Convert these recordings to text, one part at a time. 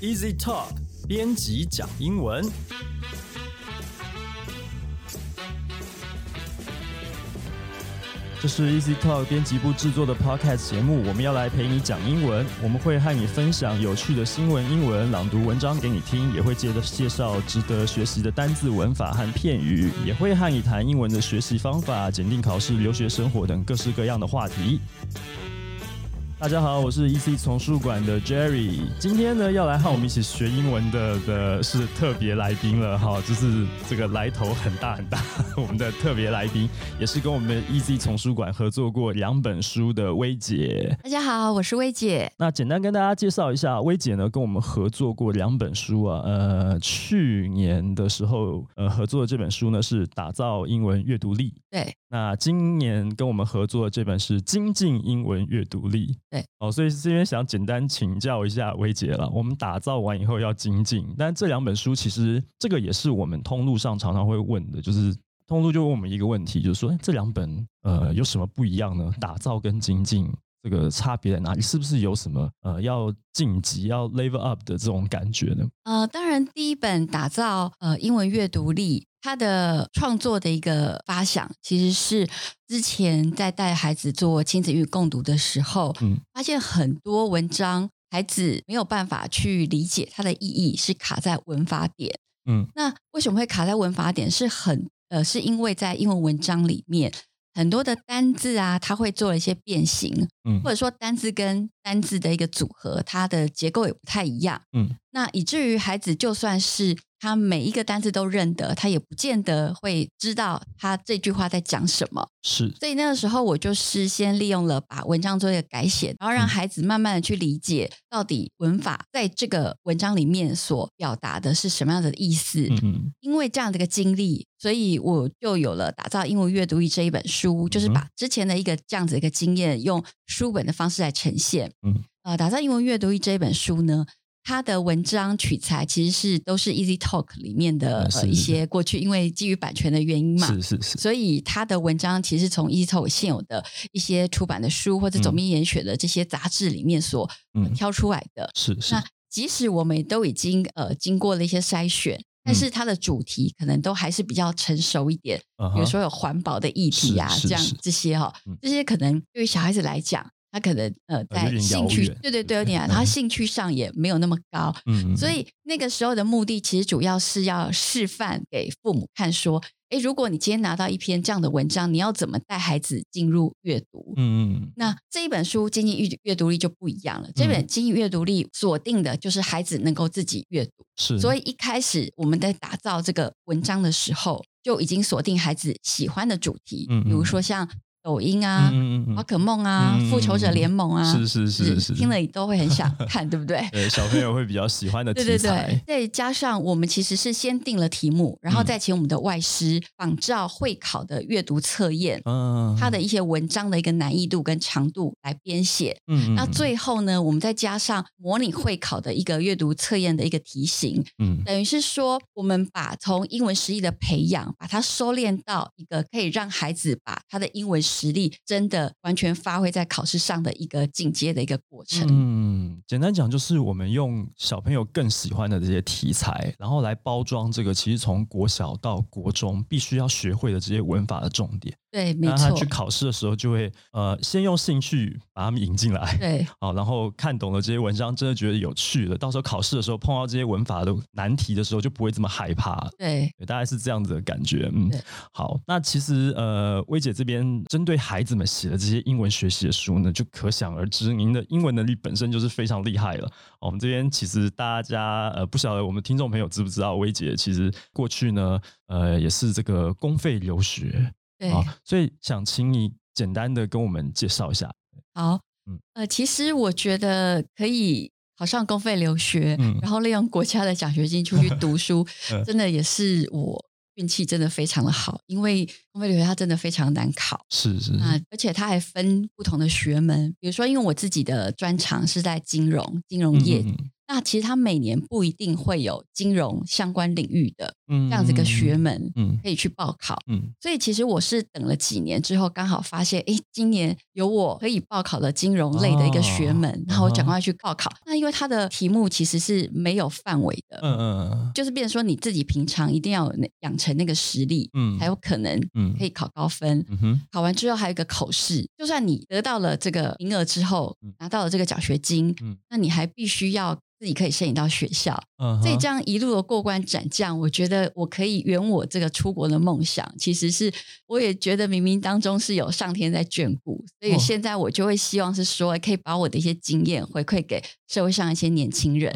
Easy Talk 编辑讲英文。这是 Easy Talk 编辑部制作的 Podcast 节目，我们要来陪你讲英文。我们会和你分享有趣的新闻、英文朗读文章给你听，也会接着介绍值得学习的单字、文法和片语，也会和你谈英文的学习方法、检定考试、留学生活等各式各样的话题。大家好，我是 EC 丛书馆的 Jerry。今天呢，要来和我们一起学英文的的是特别来宾了哈，就是这个来头很大很大。我们的特别来宾也是跟我们 EC 丛书馆合作过两本书的薇姐。大家好，我是薇姐。那简单跟大家介绍一下，薇姐呢跟我们合作过两本书啊。呃，去年的时候，呃，合作的这本书呢是打造英文阅读力。对。那今年跟我们合作的这本是精进英文阅读力。对，哦，所以这边想简单请教一下薇姐了。我们打造完以后要精进，但这两本书其实这个也是我们通路上常常会问的，就是通路就问我们一个问题，就是说这两本呃有什么不一样呢？打造跟精进这个差别在哪里？是不是有什么呃要晋级、要 level up 的这种感觉呢？呃，当然，第一本打造呃英文阅读力。他的创作的一个发想，其实是之前在带孩子做亲子英语共读的时候，嗯，发现很多文章孩子没有办法去理解它的意义，是卡在文法点，嗯，那为什么会卡在文法点？是很呃，是因为在英文文章里面很多的单字啊，它会做了一些变形，嗯，或者说单字跟单字的一个组合，它的结构也不太一样，嗯，那以至于孩子就算是。他每一个单字都认得，他也不见得会知道他这句话在讲什么。是，所以那个时候我就是先利用了把文章做一个改写，然后让孩子慢慢的去理解到底文法在这个文章里面所表达的是什么样的意思。嗯，因为这样的一个经历，所以我就有了打造英文阅读力这一本书，就是把之前的一个这样子一个经验用书本的方式来呈现。嗯，呃，打造英文阅读力这一本书呢。它的文章取材其实是都是 Easy Talk 里面的呃一些过去，因为基于版权的原因嘛，是是是，所以它的文章其实从 Easy Talk 现有的一些出版的书或者总编严选的这些杂志里面所挑出来的。是是。那即使我们都已经呃经过了一些筛选，但是它的主题可能都还是比较成熟一点，比如说有环保的议题啊，这样这些哈，这些可能对于小孩子来讲。他可能呃在兴趣对对对有点，他兴趣上也没有那么高，嗯，所以那个时候的目的其实主要是要示范给父母看，说，哎，如果你今天拿到一篇这样的文章，你要怎么带孩子进入阅读？嗯嗯，那这一本书《经济阅阅读力》就不一样了，这本《经济阅读力》锁定的就是孩子能够自己阅读，是，所以一开始我们在打造这个文章的时候，就已经锁定孩子喜欢的主题，嗯，比如说像。抖音啊，宝可梦啊，复仇者联盟啊，是是是是，听了你都会很想看，对不对？对，小朋友会比较喜欢的题材。对对对，再加上我们其实是先定了题目，然后再请我们的外师仿照会考的阅读测验，嗯，它的一些文章的一个难易度跟长度来编写。嗯，那最后呢，我们再加上模拟会考的一个阅读测验的一个题型，嗯，等于是说，我们把从英文实力的培养，把它收敛到一个可以让孩子把他的英文。实力真的完全发挥在考试上的一个进阶的一个过程。嗯，简单讲就是我们用小朋友更喜欢的这些题材，然后来包装这个其实从国小到国中必须要学会的这些文法的重点。对，没错。他去考试的时候就会呃，先用兴趣把他们引进来。对，好，然后看懂了这些文章，真的觉得有趣了，到时候考试的时候碰到这些文法的难题的时候，就不会这么害怕。对，大概是这样子的感觉。嗯，好，那其实呃，薇姐这边针对孩子们写的这些英文学习的书呢，就可想而知，您的英文能力本身就是非常厉害了。我们这边其实大家呃，不晓得我们听众朋友知不知道，薇姐其实过去呢，呃，也是这个公费留学。对，所以想请你简单的跟我们介绍一下。好，嗯，呃，其实我觉得可以考上公费留学，然后利用国家的奖学金出去读书，真的也是我运气真的非常的好，因为公费留学它真的非常难考，是是啊，而且它还分不同的学门，比如说因为我自己的专长是在金融金融业。那其实它每年不一定会有金融相关领域的这样子一个学门，嗯，可以去报考，嗯，所以其实我是等了几年之后，刚好发现，哎，今年有我可以报考的金融类的一个学门，然后我赶快去报考。那因为它的题目其实是没有范围的，嗯嗯，就是变成说你自己平常一定要养成那个实力，嗯，才有可能，嗯，可以考高分。嗯哼，考完之后还有一个口试，就算你得到了这个名额之后，拿到了这个奖学金，嗯，那你还必须要。自己可以申请到学校，所以这样一路的过关斩将，我觉得我可以圆我这个出国的梦想。其实是我也觉得冥冥当中是有上天在眷顾，所以现在我就会希望是说，可以把我的一些经验回馈给社会上一些年轻人。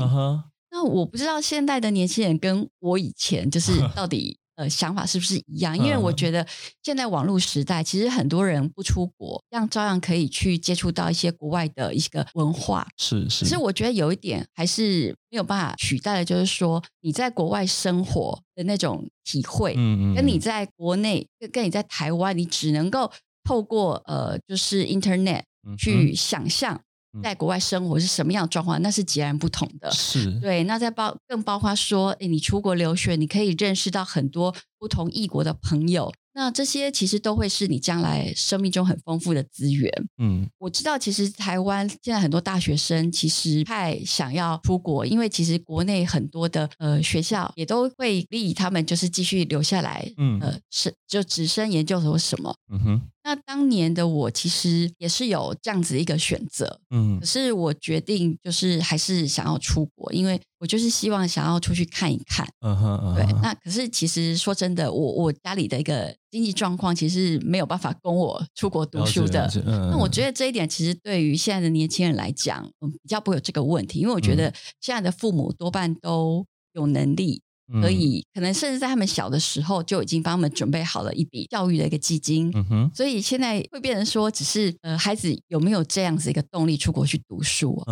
那我不知道现在的年轻人跟我以前就是 到底。呃，想法是不是一样？因为我觉得现在网络时代，其实很多人不出国，这样照样可以去接触到一些国外的一个文化。是是。其实我觉得有一点还是没有办法取代的，就是说你在国外生活的那种体会，嗯嗯，跟你在国内，跟跟你在台湾，你只能够透过呃，就是 Internet 去想象。在国外生活是什么样的状况？那是截然不同的。是对。那在包更包括说，诶，你出国留学，你可以认识到很多不同异国的朋友。那这些其实都会是你将来生命中很丰富的资源。嗯，我知道，其实台湾现在很多大学生其实太想要出国，因为其实国内很多的呃学校也都会利他们就是继续留下来。嗯，呃，是就直升研究所什么。嗯哼。那当年的我其实也是有这样子一个选择。嗯，可是我决定就是还是想要出国，因为我就是希望想要出去看一看。嗯哼。对。那可是其实说真的，我我家里的一个。经济状况其实没有办法供我出国读书的，那我觉得这一点其实对于现在的年轻人来讲，嗯，比较不会有这个问题，因为我觉得现在的父母多半都有能力。可以，可能甚至在他们小的时候就已经帮他们准备好了一笔教育的一个基金，所以现在会变成说，只是呃，孩子有没有这样子一个动力出国去读书？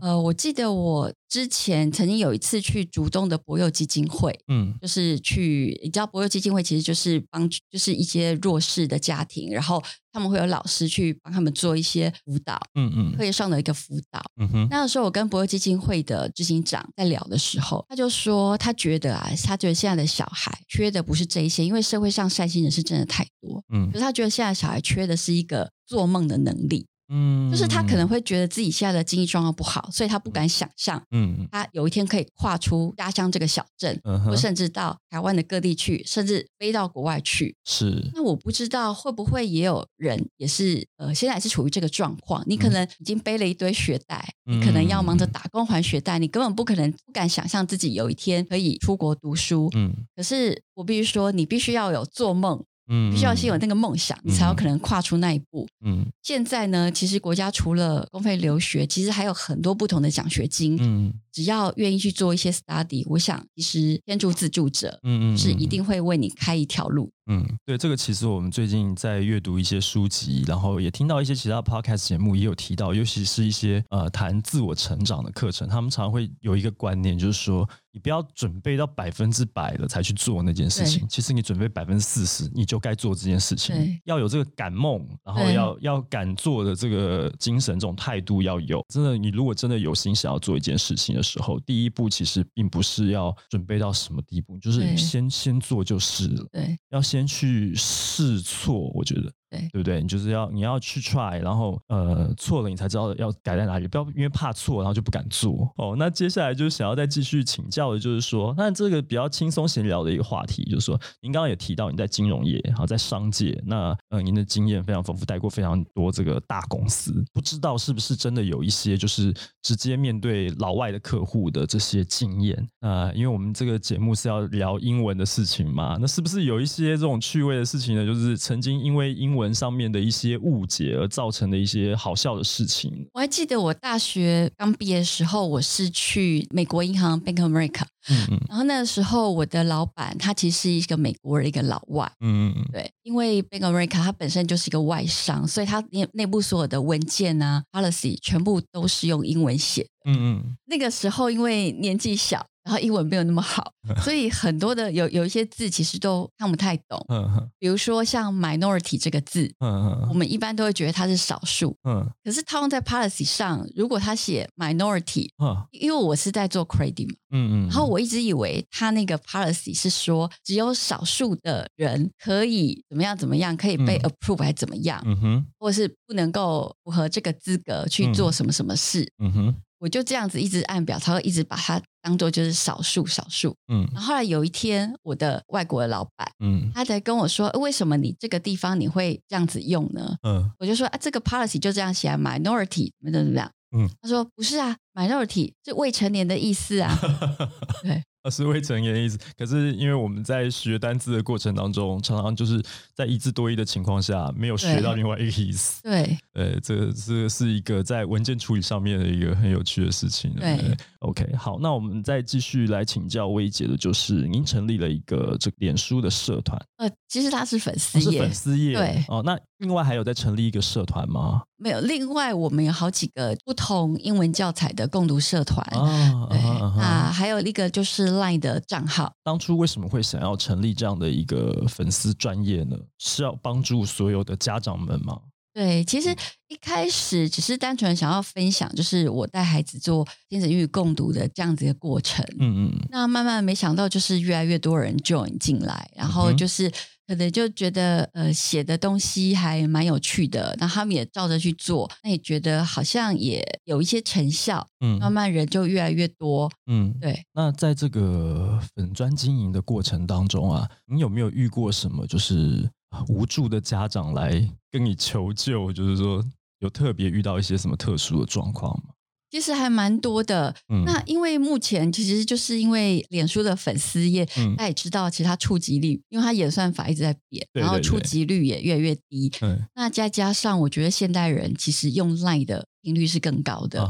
呃，我记得我之前曾经有一次去主动的博幼基金会，嗯，就是去，你知道博幼基金会其实就是帮，就是一些弱势的家庭，然后。他们会有老师去帮他们做一些辅导，嗯嗯，课业上的一个辅导。嗯哼，那时候我跟博友基金会的执行长在聊的时候，他就说他觉得啊，他觉得现在的小孩缺的不是这一些，因为社会上善心人士真的太多，嗯，可是他觉得现在小孩缺的是一个做梦的能力。嗯，就是他可能会觉得自己现在的经济状况不好，所以他不敢想象，嗯，他有一天可以跨出家乡这个小镇，或甚至到台湾的各地去，甚至飞到国外去。是，那我不知道会不会也有人也是，呃，现在是处于这个状况。你可能已经背了一堆学贷，你可能要忙着打工还学贷，你根本不可能不敢想象自己有一天可以出国读书。嗯，可是我必须说，你必须要有做梦。嗯，必须要先有那个梦想，你才有可能跨出那一步。嗯，现在呢，其实国家除了公费留学，其实还有很多不同的奖学金。嗯，只要愿意去做一些 study，我想其实天助自助者，嗯嗯，是一定会为你开一条路。嗯，对，这个其实我们最近在阅读一些书籍，然后也听到一些其他 podcast 节目也有提到，尤其是一些呃谈自我成长的课程，他们常常会有一个观念，就是说。你不要准备到百分之百了才去做那件事情。其实你准备百分之四十，你就该做这件事情。要有这个敢梦，然后要要敢做的这个精神，这种态度要有。真的，你如果真的有心想要做一件事情的时候，第一步其实并不是要准备到什么地步，就是先先做就是了。对，要先去试错，我觉得。对，对不对？你就是要你要去 try，然后呃错了，你才知道要改在哪里。不要因为怕错，然后就不敢做。哦，那接下来就是想要再继续请教的，就是说，那这个比较轻松闲聊的一个话题，就是说，您刚刚也提到你在金融业，好在商界，那呃您的经验非常丰富，带过非常多这个大公司，不知道是不是真的有一些就是直接面对老外的客户的这些经验啊？因为我们这个节目是要聊英文的事情嘛，那是不是有一些这种趣味的事情呢？就是曾经因为英文上面的一些误解而造成的一些好笑的事情。我还记得我大学刚毕业的时候，我是去美国银行 Bank of America，嗯嗯，然后那个时候我的老板他其实是一个美国的，一个老外，嗯嗯嗯，对，因为 Bank of America 它本身就是一个外商，所以它内内部所有的文件啊 policy 全部都是用英文写。嗯嗯，那个时候因为年纪小。然后英文没有那么好，所以很多的有有一些字其实都看不太懂。嗯，比如说像 minority 这个字，嗯我们一般都会觉得它是少数。嗯，可是套用在 policy 上，如果他写 minority，嗯，因为我是在做 credit 嘛，嗯嗯，然后我一直以为他那个 policy 是说只有少数的人可以怎么样怎么样，可以被 approve 还怎么样，嗯哼，或是不能够符合这个资格去做什么什么事，嗯哼。我就这样子一直按表，他会一直把它当做就是少数少数。嗯，然后后来有一天，我的外国的老板，嗯，他才跟我说，为什么你这个地方你会这样子用呢？嗯，我就说啊，这个 policy 就这样写，minority 怎么怎么样？嗯，他说不是啊，minority 是未成年的意思啊。对。是未成年的意思，可是因为我们在学单字的过程当中，常常就是在一字多义的情况下，没有学到另外一个意思。对，呃，这这是一个在文件处理上面的一个很有趣的事情。对，OK，好，那我们再继续来请教薇姐的，就是您成立了一个这脸书的社团。呃，其实他是粉丝页，粉丝页。对，哦，那另外还有在成立一个社团吗？没有，另外我们有好几个不同英文教材的共读社团。啊，对，啊，还有一个就是。Line 的账号，当初为什么会想要成立这样的一个粉丝专业呢？是要帮助所有的家长们吗？对，其实一开始只是单纯想要分享，就是我带孩子做亲子英语共读的这样子一个过程。嗯嗯，那慢慢没想到，就是越来越多人 join 进来，然后就是。可能就觉得呃写的东西还蛮有趣的，那他们也照着去做，那也觉得好像也有一些成效，嗯，慢慢人就越来越多，嗯，对。那在这个粉砖经营的过程当中啊，你有没有遇过什么就是无助的家长来跟你求救？就是说有特别遇到一些什么特殊的状况吗？其实还蛮多的，那因为目前其实就是因为脸书的粉丝页，大家也知道，其实它触及率，因为它演算法一直在变，然后触及率也越来越低。那再加上我觉得现代人其实用 Line 的频率是更高的，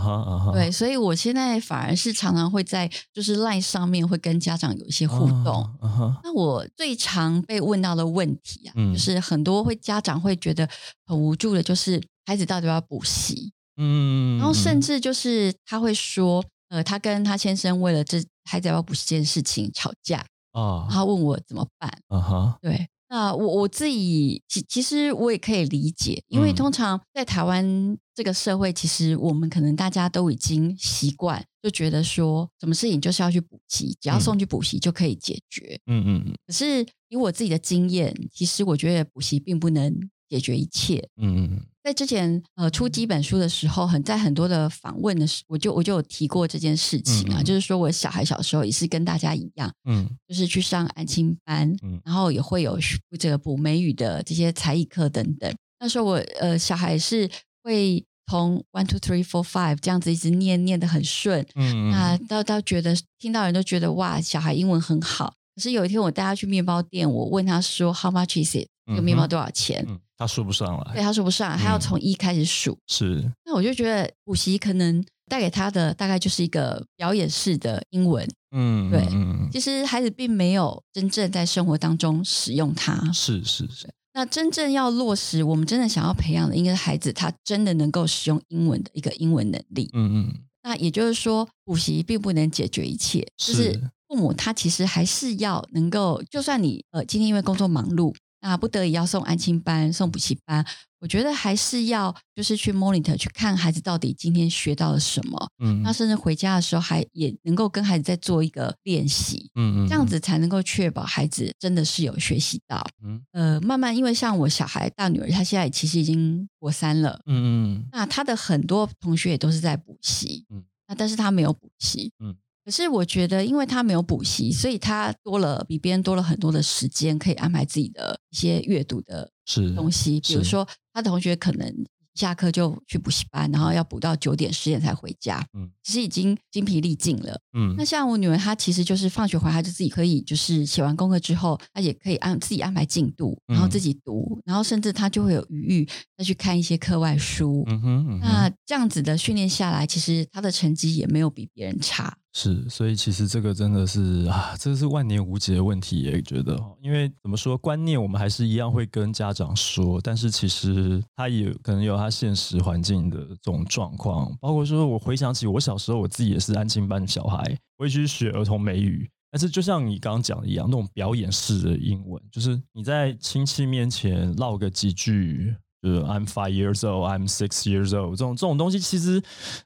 对，所以我现在反而是常常会在就是 Line 上面会跟家长有一些互动。那我最常被问到的问题啊，就是很多会家长会觉得很无助的，就是孩子到底要补习。嗯，然后甚至就是他会说，呃，他跟他先生为了这孩子要补习这件事情吵架啊，他问我怎么办？啊哈，对，那我我自己其其实我也可以理解，因为通常在台湾这个社会，其实我们可能大家都已经习惯，就觉得说什么事情就是要去补习，只要送去补习就可以解决。嗯嗯嗯。可是以我自己的经验，其实我觉得补习并不能解决一切。嗯嗯。在之前呃出几本书的时候，很在很多的访问的时，我就我就有提过这件事情啊，就是说我小孩小时候也是跟大家一样，嗯，就是去上安亲班，嗯，然后也会有这个补美语的这些才艺课等等。那时候我呃小孩是会从 one two three four five 这样子一直念念的很顺，嗯，那到到觉得听到人都觉得哇，小孩英文很好。可是有一天我带他去面包店，我问他说 How much is it？这个面包多少钱？他说不上来，对，他说不上，他要从一开始数。是，那我就觉得补习可能带给他的大概就是一个表演式的英文。嗯，对，其实孩子并没有真正在生活当中使用它。是是是。那真正要落实，我们真的想要培养的，应该是孩子他真的能够使用英文的一个英文能力。嗯嗯。那也就是说，补习并不能解决一切，就是父母他其实还是要能够，就算你呃今天因为工作忙碌。那不得已要送安亲班、送补习班，我觉得还是要就是去 monitor 去看孩子到底今天学到了什么。嗯，那甚至回家的时候还也能够跟孩子再做一个练习。嗯嗯，这样子才能够确保孩子真的是有学习到。嗯，呃，慢慢因为像我小孩大女儿，她现在其实已经国三了。嗯嗯，那她的很多同学也都是在补习。嗯，那但是她没有补习。嗯。可是我觉得，因为他没有补习，所以他多了比别人多了很多的时间，可以安排自己的一些阅读的东西。比如说，他的同学可能。下课就去补习班，然后要补到九点十点才回家。嗯，其实已经精疲力尽了。嗯，那像我女儿，她其实就是放学回来她就自己可以，就是写完功课之后，她也可以按自己安排进度，然后自己读，然后甚至她就会有余裕再去看一些课外书。嗯哼，那这样子的训练下来，其实她的成绩也没有比别人差。是，所以其实这个真的是啊，这是万年无解的问题，也觉得，因为怎么说，观念我们还是一样会跟家长说，但是其实他也可能有他现实环境的这种状况，包括说，我回想起我小时候，我自己也是安亲班的小孩，我也去学儿童美语，但是就像你刚刚讲的一样，那种表演式的英文，就是你在亲戚面前唠个几句。，I'm five years old, I'm six years old，这种这种东西，其实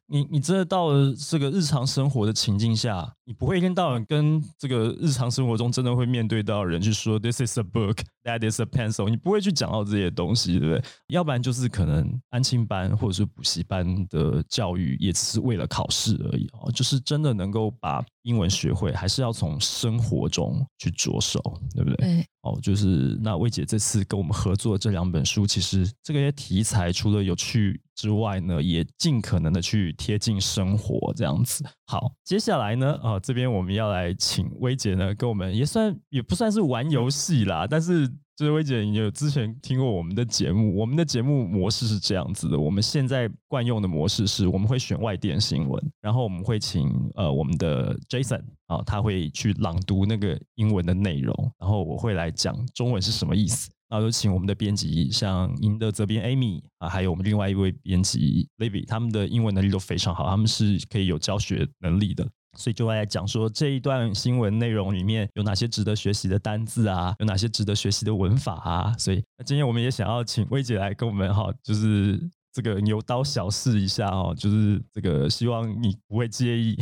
你你真的到了这个日常生活的情境下，你不会一天到晚跟这个日常生活中真的会面对到人去说 This is a book, that is a pencil，你不会去讲到这些东西，对不对？要不然就是可能安亲班或者是补习班的教育也只是为了考试而已哦，就是真的能够把英文学会，还是要从生活中去着手，对不对？对。哦，就是那魏姐这次跟我们合作这两本书，其实这个题材除了有趣之外呢，也尽可能的去贴近生活这样子。好，接下来呢，啊，这边我们要来请薇姐呢，跟我们也算也不算是玩游戏啦，但是就是薇姐，有之前听过我们的节目，我们的节目模式是这样子的，我们现在惯用的模式是我们会选外电新闻，然后我们会请呃我们的 Jason 啊，他会去朗读那个英文的内容，然后我会来讲中文是什么意思。那就请我们的编辑，像您的责编 Amy 啊，还有我们另外一位编辑 Livy，他们的英文能力都非常好，他们是可以有教学能力的，所以就来讲说这一段新闻内容里面有哪些值得学习的单字啊，有哪些值得学习的文法啊，所以今天我们也想要请薇姐来跟我们哈，就是。这个牛刀小试一下哦，就是这个，希望你不会介意，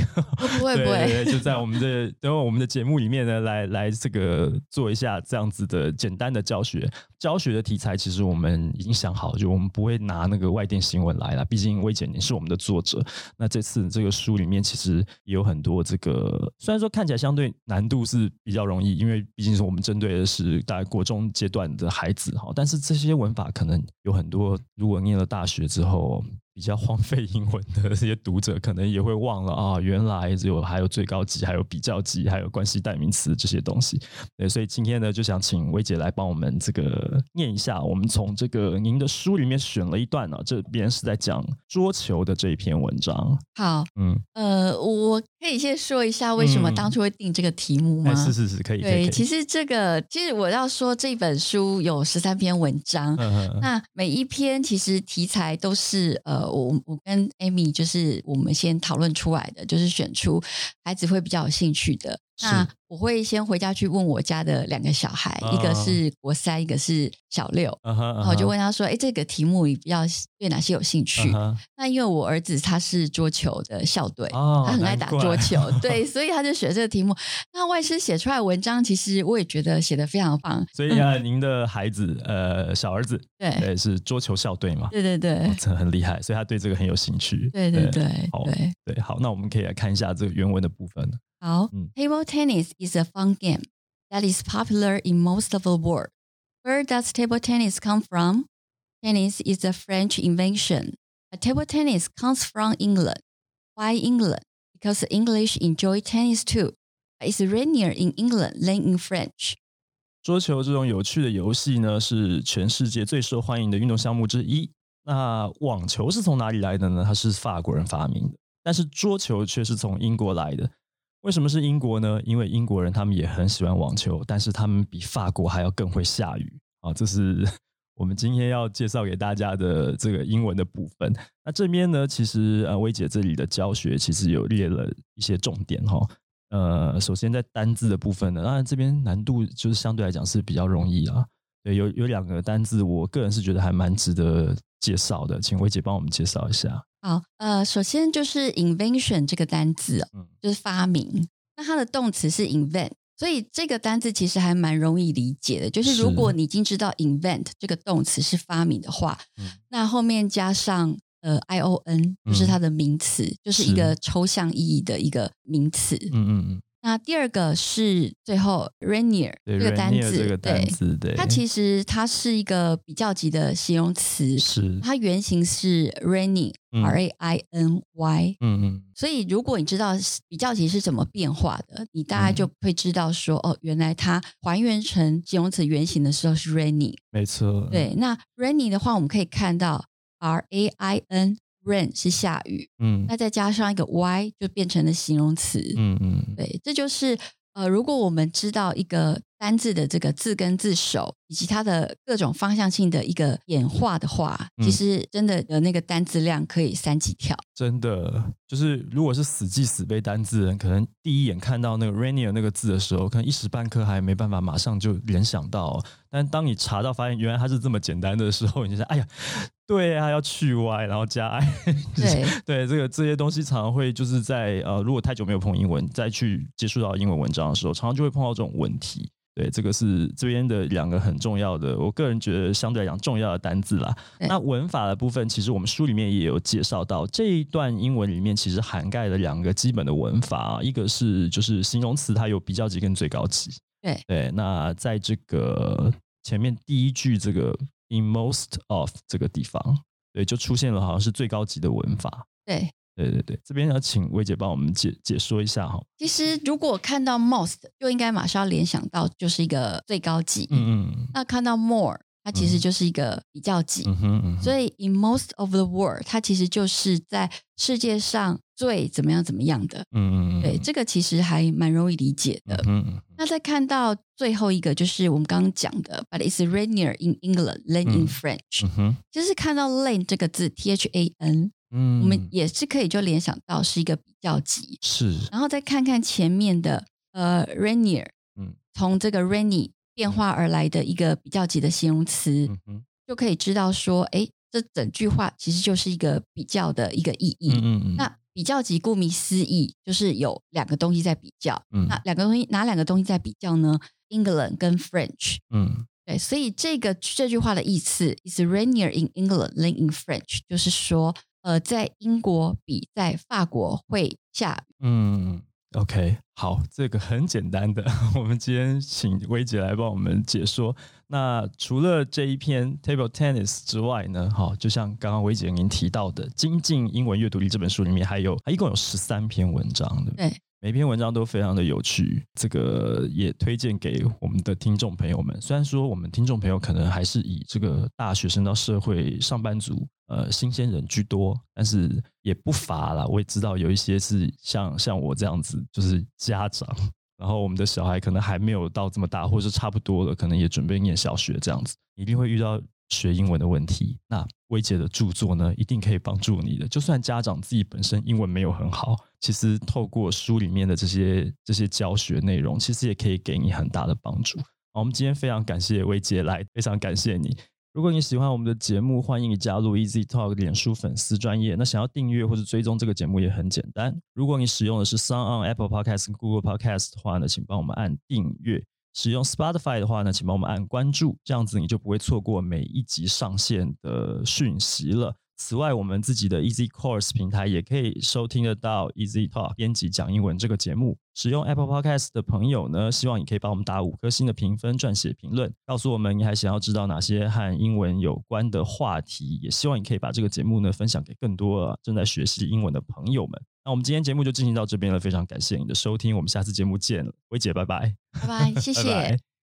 不会 不会，就在我们的等会我们的节目里面呢，来来这个做一下这样子的简单的教学。教学的题材其实我们已经想好，就我们不会拿那个外电新闻来了，毕竟魏姐你是我们的作者。那这次这个书里面其实也有很多这个，虽然说看起来相对难度是比较容易，因为毕竟是我们针对的是大概国中阶段的孩子哈，但是这些文法可能有很多，如果念了大学之后。比较荒废英文的这些读者，可能也会忘了啊，原来只有还有最高级，还有比较级，还有关系代名词这些东西。对，所以今天呢，就想请薇姐来帮我们这个念一下。我们从这个您的书里面选了一段呢，这边是在讲桌球的这一篇文章。好，嗯，呃，我可以先说一下为什么当初会定这个题目吗？是是是，可以。对，其实这个其实我要说，这本书有十三篇文章，那每一篇其实题材都是呃。我我跟 Amy 就是我们先讨论出来的，就是选出孩子会比较有兴趣的。那我会先回家去问我家的两个小孩，一个是国三，一个是小六，然后就问他说：“哎，这个题目你比较对哪些有兴趣？”那因为我儿子他是桌球的校队，他很爱打桌球，对，所以他就选这个题目。那外师写出来文章，其实我也觉得写的非常棒。所以啊，您的孩子呃，小儿子对是桌球校队嘛？对对对，真的很厉害，所以他对这个很有兴趣。对对对，好对好，那我们可以来看一下这个原文的部分。好，table tennis is a fun game that is popular in most of the world. Where does table tennis come from? Tennis is a French invention. But table tennis comes from England. Why England? Because the English enjoy tennis too. It's rainier in England than in French. 桌球这种有趣的游戏呢，是全世界最受欢迎的运动项目之一。那网球是从哪里来的呢？它是法国人发明的，但是桌球却是从英国来的。 为什么是英国呢？因为英国人他们也很喜欢网球，但是他们比法国还要更会下雨啊！这是我们今天要介绍给大家的这个英文的部分。那这边呢，其实呃，薇姐这里的教学其实有列了一些重点哈。呃，首先在单字的部分呢，当然这边难度就是相对来讲是比较容易啊。对，有有两个单字，我个人是觉得还蛮值得介绍的，请薇姐帮我们介绍一下。好，呃，首先就是 invention 这个单字，嗯，就是发明。那它的动词是 invent，所以这个单字其实还蛮容易理解的。就是如果你已经知道 invent 这个动词是发明的话，那后面加上呃 i o n，就是它的名词，就是一个抽象意义的一个名词。嗯嗯嗯。那第二个是最后 rainier 这个单字，对，它其实它是一个比较级的形容词，是它原型是 rainy，r a i n y，嗯嗯，所以如果你知道比较级是怎么变化的，你大概就会知道说，哦，原来它还原成形容词原型的时候是 rainy，没错，对，那 rainy 的话，我们可以看到 r a i n rain 是下雨，嗯，那再加上一个 y 就变成了形容词，嗯嗯，对，这就是呃，如果我们知道一个。单字的这个字根字首以及它的各种方向性的一个演化的话，其实真的的那个单字量可以三级跳。真的，就是如果是死记死背单字人，可能第一眼看到那个 rainier 那个字的时候，可能一时半刻还没办法马上就联想到。但当你查到发现原来它是这么简单的时候，你就想：“哎呀，对啊，要去 y 然后加 i。”对对，这个这些东西常常会就是在呃，如果太久没有碰英文，再去接触到英文文章的时候，常常就会碰到这种问题。对，这个是这边的两个很重要的，我个人觉得相对来讲重要的单字啦。那文法的部分，其实我们书里面也有介绍到，这一段英文里面其实涵盖了两个基本的文法，一个是就是形容词它有比较级跟最高级。对对，那在这个前面第一句这个 in most of 这个地方，对，就出现了好像是最高级的文法。对。对对对，这边要请薇姐帮我们解解说一下哈。其实如果看到 most，就应该马上联想到就是一个最高级。嗯嗯。那看到 more，它其实就是一个比较级。嗯哼。所以 in most of the world，它其实就是在世界上最怎么样怎么样的。嗯嗯嗯。对，这个其实还蛮容易理解的。嗯嗯。那再看到最后一个，就是我们刚刚讲的，but it's rainier in England than in French。嗯哼。就是看到 lane 这个字，T H A N。嗯，我们也是可以就联想到是一个比较级，是，然后再看看前面的呃，rainier，嗯，从这个 rainy 变化而来的一个比较级的形容词，嗯就可以知道说，哎，这整句话其实就是一个比较的一个意义。嗯嗯那比较级顾名思义就是有两个东西在比较，嗯，那两个东西哪两个东西在比较呢？England 跟 French，嗯，对，所以这个这句话的意思，is rainier in England than in French，就是说。呃，在英国比在法国会下雨。嗯，OK，好，这个很简单的。我们今天请薇姐来帮我们解说。那除了这一篇 Table Tennis 之外呢，好，就像刚刚薇姐您提到的《精进英文阅读力》这本书里面，还有它一共有十三篇文章的。对。每篇文章都非常的有趣，这个也推荐给我们的听众朋友们。虽然说我们听众朋友可能还是以这个大学生到社会上班族，呃，新鲜人居多，但是也不乏啦。我也知道有一些是像像我这样子，就是家长，然后我们的小孩可能还没有到这么大，或者是差不多了，可能也准备念小学这样子，一定会遇到。学英文的问题，那薇姐的著作呢，一定可以帮助你的。就算家长自己本身英文没有很好，其实透过书里面的这些这些教学内容，其实也可以给你很大的帮助。我们今天非常感谢薇姐来，非常感谢你。如果你喜欢我们的节目，欢迎你加入 Easy Talk 脸书粉丝专业。那想要订阅或者追踪这个节目也很简单。如果你使用的是 Sound on Apple Podcast、Google Podcast 的话呢，请帮我们按订阅。使用 Spotify 的话呢，请帮我们按关注，这样子你就不会错过每一集上线的讯息了。此外，我们自己的 Easy Course 平台也可以收听得到 Easy Talk 编辑讲英文这个节目。使用 Apple Podcast 的朋友呢，希望你可以帮我们打五颗星的评分，撰写评论，告诉我们你还想要知道哪些和英文有关的话题。也希望你可以把这个节目呢分享给更多正在学习英文的朋友们。那我们今天节目就进行到这边了，非常感谢你的收听，我们下次节目见了，薇姐，拜拜，拜拜，谢谢。